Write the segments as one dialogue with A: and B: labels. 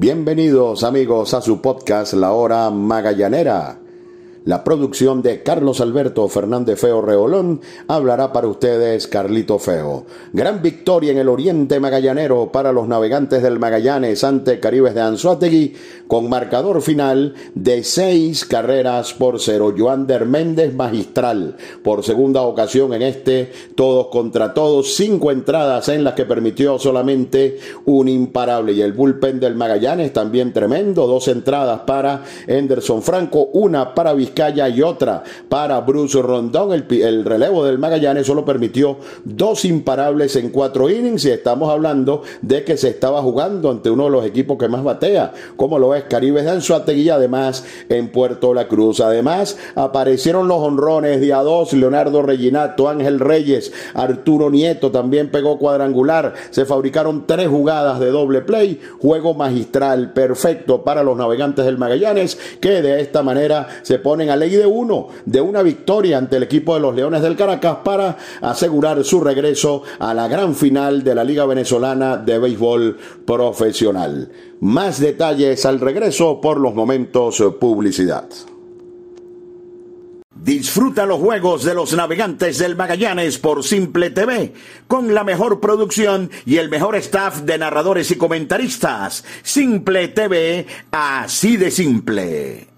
A: Bienvenidos amigos a su podcast La Hora Magallanera. La producción de Carlos Alberto Fernández Feo Reolón hablará para ustedes Carlito Feo. Gran victoria en el oriente magallanero para los navegantes del Magallanes ante Caribes de Anzuategui con marcador final de seis carreras por cero. Joander Méndez magistral por segunda ocasión en este todos contra todos. Cinco entradas en las que permitió solamente un imparable. Y el bullpen del Magallanes también tremendo. Dos entradas para Henderson Franco, una para Vizcaya y otra para Bruce Rondón. El, relevo del Magallanes solo permitió dos imparables en cuatro innings y estamos hablando de que se estaba jugando ante uno de los equipos que más batea, como lo es Caribe de Anzuategui, además en Puerto La Cruz. Además, aparecieron los honrones día 2, Leonardo Reginato, Ángel Reyes, Arturo Nieto también pegó cuadrangular. Se fabricaron tres jugadas de doble play, juego magistral perfecto para los navegantes del Magallanes, que de esta manera se ponen a ley de uno, de una victoria ante el equipo de los Leones del Caracas para asegurar su regreso a la gran final de la Liga Venezolana de Béisbol Profesional. Más detalles al regreso por los momentos publicidad.
B: Disfruta los juegos de los navegantes del Magallanes por Simple TV, con la mejor producción y el mejor staff de narradores y comentaristas. Simple TV, así de simple.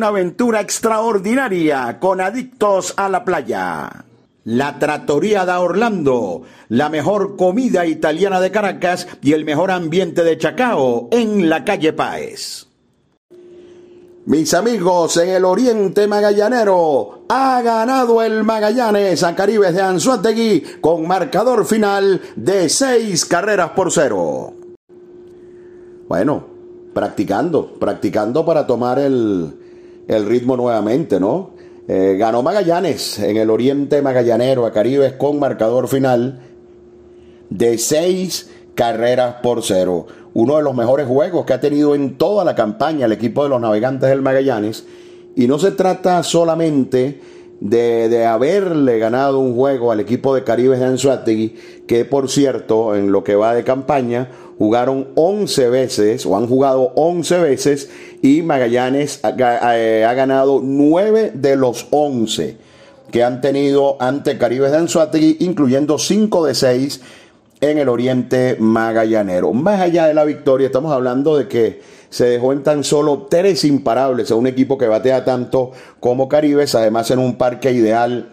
B: Una aventura extraordinaria con Adictos a la Playa. La Trattoria da Orlando, la mejor comida italiana de Caracas y el mejor ambiente de Chacao en la calle Páez. Mis amigos en el Oriente Magallanero, ha ganado el Magallanes a Caribes de Anzuategui con marcador final de seis carreras por cero. Bueno, practicando, practicando para tomar el, el ritmo nuevamente, ¿no? Eh, ganó Magallanes en el Oriente Magallanero a Caribes con marcador final de seis carreras por cero. Uno de los mejores juegos que ha tenido en toda la campaña el equipo de los navegantes del Magallanes. Y no se trata solamente de, de, haberle ganado un juego al equipo de Caribes de Anzuategui, que por cierto, en lo que va de campaña, jugaron 11 veces o han jugado 11 veces y Magallanes eh, ha, ganado 9 de los 11 que han tenido ante Caribes de Anzuategui, incluyendo 5 de 6 en el oriente magallanero. Más allá de la victoria, estamos hablando de que se dejó en tan solo tres imparables a un equipo que batea tanto como Caribes, además en un parque ideal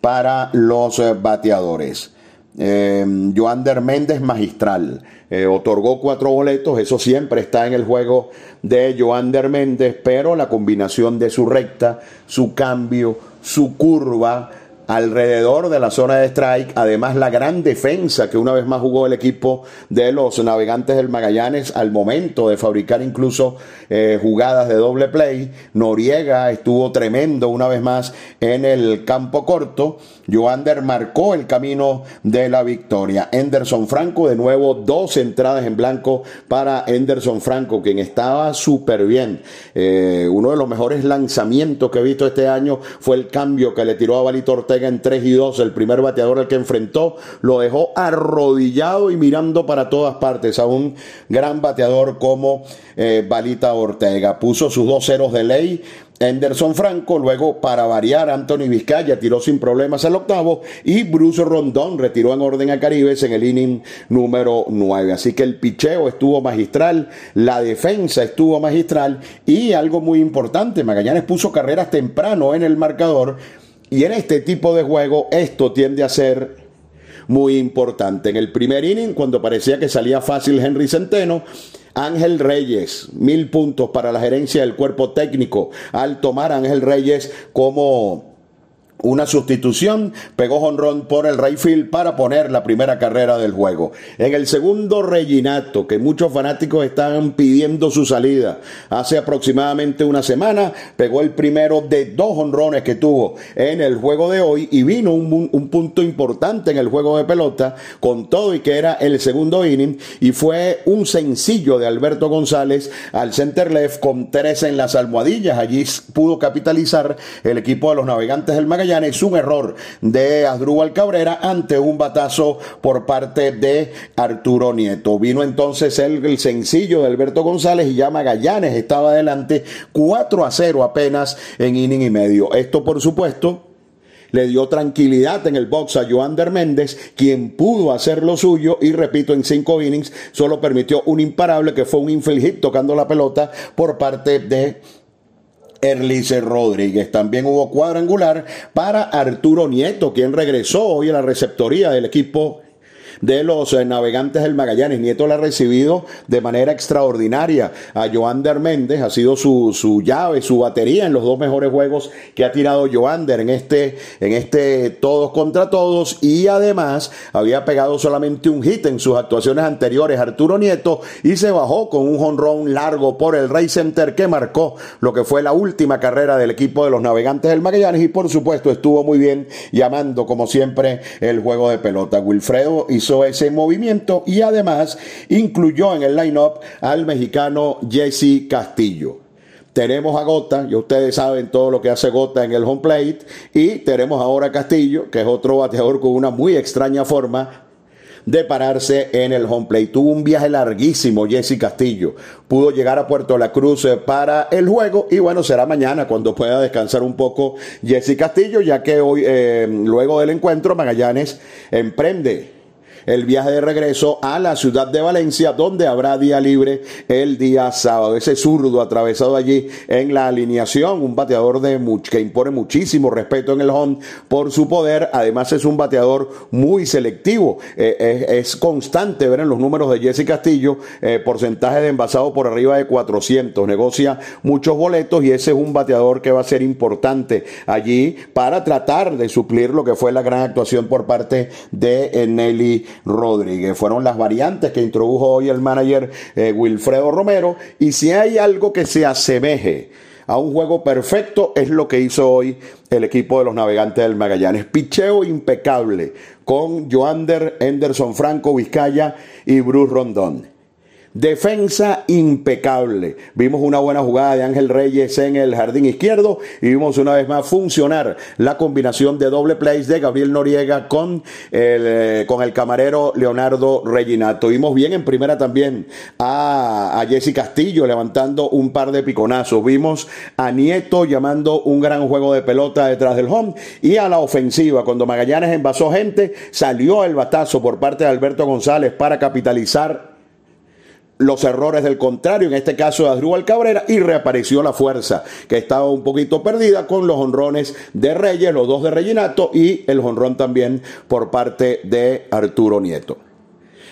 B: para los eh, bateadores. Eh, Joander Méndez magistral. Eh, otorgó cuatro boletos, eso siempre está en el juego de Joander Méndez, pero la combinación de su recta, su cambio, su curva, alrededor de la zona de strike, además la gran defensa que una vez más jugó el equipo de los navegantes del Magallanes al momento de fabricar incluso eh, jugadas de doble play. Noriega estuvo tremendo una vez más en el campo corto. Joander marcó el camino de la victoria. Anderson Franco, de nuevo, dos entradas en blanco para Anderson Franco, quien estaba súper bien. Eh, uno de los mejores lanzamientos que he visto este año fue el cambio que le tiró a Balito Ortega en 3 y 2. El primer bateador al que enfrentó lo dejó arrodillado y mirando para todas partes a un gran bateador como eh, Balita Ortega. Puso sus dos ceros de ley. Anderson Franco, luego para variar, Anthony Vizcaya tiró sin problemas el octavo y Bruce Rondón retiró en orden a Caribes en el inning número 9. Así que el picheo estuvo magistral, la defensa estuvo magistral y algo muy importante, Magallanes puso carreras temprano en el marcador y en este tipo de juego esto tiende a ser muy importante. En el primer inning, cuando parecía que salía fácil Henry Centeno, Ángel Reyes, mil puntos para la gerencia del cuerpo técnico al tomar a Ángel Reyes como una sustitución, pegó jonrón por el Rayfield para poner la primera carrera del juego. En el segundo Reginato, que muchos fanáticos estaban pidiendo su salida, hace aproximadamente una semana, pegó el primero de dos honrones que tuvo en el juego de hoy y vino un, un, punto importante en el juego de pelota, con todo y que era el segundo inning, y fue un sencillo de Alberto González al center left con tres en las almohadillas. Allí pudo capitalizar el equipo de los navegantes del Magallanes es un error de Asdrúbal Cabrera ante un batazo por parte de Arturo Nieto. Vino entonces el, sencillo de Alberto González y ya Magallanes estaba adelante 4 a 0 apenas en inning y medio. Esto por supuesto le dio tranquilidad en el box a Joander Méndez, quien pudo hacer lo suyo y repito, en cinco innings solo permitió un imparable que fue un infield hit tocando la pelota por parte de Erlice Rodríguez. También hubo cuadrangular para Arturo Nieto, quien regresó hoy a la receptoría del equipo de los eh, navegantes del Magallanes. Nieto la ha recibido de manera extraordinaria a Joander Méndez, ha sido su, su llave, su batería en los dos mejores juegos que ha tirado Joander en este, en este todos contra todos y además había pegado solamente un hit en sus actuaciones anteriores Arturo Nieto y se bajó con un jonrón largo por el Ray Center que marcó lo que fue la última carrera del equipo de los navegantes del Magallanes y por supuesto estuvo muy bien llamando como siempre el juego de pelota. Wilfredo y ese movimiento y además incluyó en el line-up al mexicano Jesse Castillo.
A: tenemos a Gota, y ustedes saben todo lo que hace Gota en el home plate, y tenemos ahora a Castillo, que es otro bateador con una muy extraña forma de pararse en el home plate. Tuvo un viaje larguísimo Jesse Castillo. Pudo llegar a Puerto La Cruz eh, para el juego y bueno, será mañana cuando pueda descansar un poco Jesse Castillo, ya que hoy, eh, luego del encuentro, Magallanes emprende el viaje de regreso a la ciudad de Valencia, donde habrá día libre el día sábado. Ese zurdo atravesado allí en la alineación, un bateador de que impone muchísimo respeto en el home por su poder. Además, es un bateador muy selectivo. Eh, es, constante ver en los números de Jesse Castillo eh, porcentaje de envasado por arriba de 400. Negocia muchos boletos y ese es un bateador que va a ser importante allí para tratar de suplir lo que fue la gran actuación por parte de Nelly Rodríguez. Fueron las variantes que introdujo hoy el manager eh, Wilfredo Romero. Y si hay algo que se asemeje a un juego perfecto, es lo que hizo hoy el equipo de los navegantes del Magallanes. Picheo impecable con Joander, Henderson Franco, Vizcaya y Bruce Rondón. Defensa impecable. Vimos una buena jugada de Ángel Reyes en el jardín izquierdo y vimos una vez más funcionar la combinación de doble plays de Gabriel Noriega con el, eh, con el camarero Leonardo Reginato. Vimos bien en primera también a, a Jesse Castillo levantando un par de piconazos. Vimos a Nieto llamando un gran juego de pelota detrás del home y a la ofensiva. Cuando Magallanes envasó gente, salió el batazo por parte de Alberto González para capitalizar los errores del contrario, en este caso de Adrúbal Cabrera, y reapareció la fuerza, que estaba un poquito perdida con los honrones de Reyes, los dos de Reginato y el honrón también por parte de Arturo Nieto.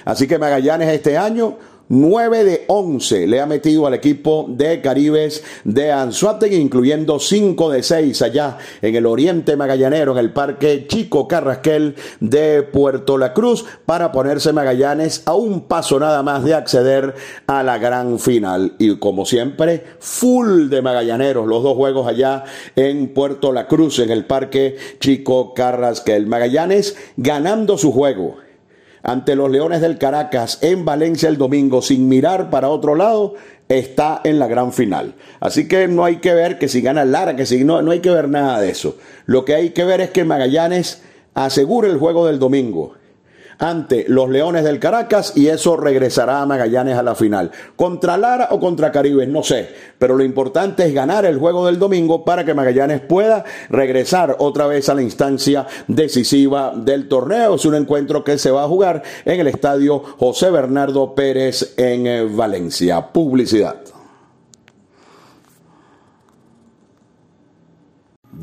A: Así que Magallanes este año 9 de 11 le ha metido al equipo de Caribes de Anzuategui, incluyendo 5 de 6 allá en el oriente magallanero, en el Parque Chico Carrasquel de Puerto La Cruz, para ponerse Magallanes a un paso nada más de acceder a la gran final. Y como siempre, full de magallaneros, los dos juegos allá en Puerto La Cruz, en el Parque Chico Carrasquel. Magallanes ganando su juego ante los Leones del Caracas en Valencia el domingo sin mirar para otro lado, está en la gran final. Así que no hay que ver que si gana Lara, que si no, no hay que ver nada de eso. Lo que hay que ver es que Magallanes asegure el juego del domingo ante los Leones del Caracas y eso regresará a Magallanes a la final. Contra Lara o contra Caribe, no sé, pero lo importante es ganar el juego del domingo para que Magallanes pueda regresar otra vez a la instancia decisiva del torneo. Es un encuentro que se va a jugar en el estadio José Bernardo Pérez en eh, Valencia. Publicidad.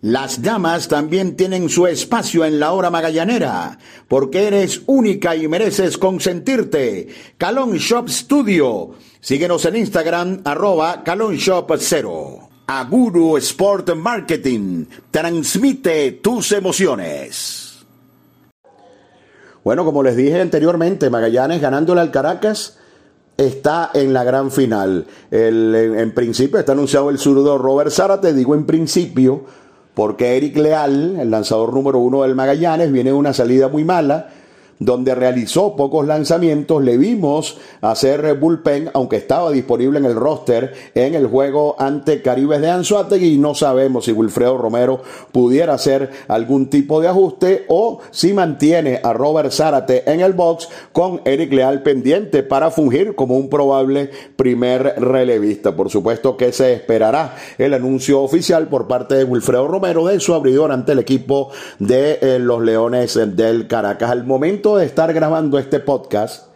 B: Las damas también tienen su espacio en la hora magallanera, porque eres única y mereces consentirte. Calon Shop Studio. Síguenos en Instagram, arroba Calon Shop 0. Aguru Sport Marketing. Transmite tus emociones.
A: Bueno, como les dije anteriormente, Magallanes ganándole al Caracas está en la gran final. en, principio está anunciado el zurdo Robert Zárate, digo en principio porque Eric Leal, el lanzador número uno del Magallanes, viene de una salida muy mala donde realizó pocos lanzamientos, le vimos hacer bullpen, aunque estaba disponible en el roster en el juego ante Caribes de Anzuategui y no sabemos si Wilfredo Romero pudiera hacer algún tipo de ajuste o si mantiene a Robert Zárate en el box con Eric Leal pendiente para fungir como un probable primer relevista. Por supuesto que se esperará el anuncio oficial por parte de Wilfredo Romero de su abridor ante el equipo de eh, los Leones del Caracas. Al momento de estar grabando este podcast,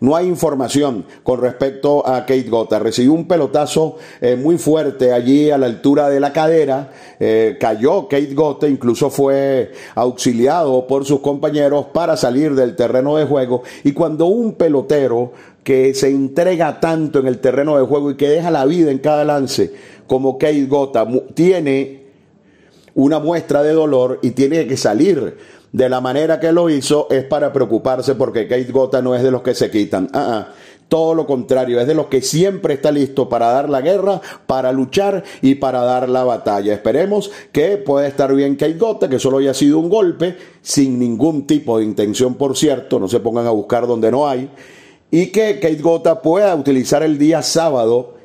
A: no hay información con respecto a Kate Gota. Recibió un pelotazo eh, muy fuerte allí a la altura de la cadera. Eh, cayó Kate Gota, incluso fue auxiliado por sus compañeros para salir del terreno de juego. Y cuando un pelotero que se entrega tanto en el terreno de juego y que deja la vida en cada lance, como Kate Gota, tiene una muestra de dolor y tiene que salir de la manera que lo hizo es para preocuparse porque Kate Gota no es de los que se quitan. Ah, ah, todo lo contrario, es de los que siempre está listo para dar la guerra, para luchar y para dar la batalla. Esperemos que pueda estar bien Kate Gota, que solo haya sido un golpe, sin ningún tipo de intención, por cierto, no se pongan a buscar donde no hay, y que Kate Gota pueda utilizar el día sábado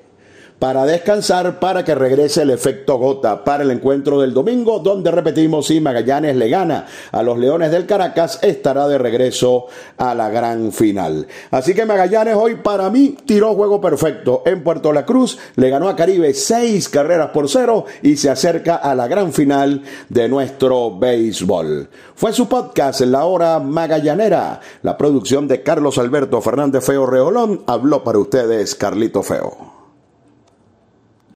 A: para descansar para que regrese el efecto gota para el encuentro del domingo, donde repetimos si Magallanes le gana a los Leones del Caracas, estará de regreso a la gran final. Así que Magallanes hoy para mí tiró juego perfecto en Puerto La Cruz, le ganó a Caribe seis carreras por cero y se acerca a la gran final de nuestro béisbol. Fue su podcast La Hora Magallanera, la producción de Carlos Alberto Fernández Feo Reolón, habló para ustedes Carlito Feo.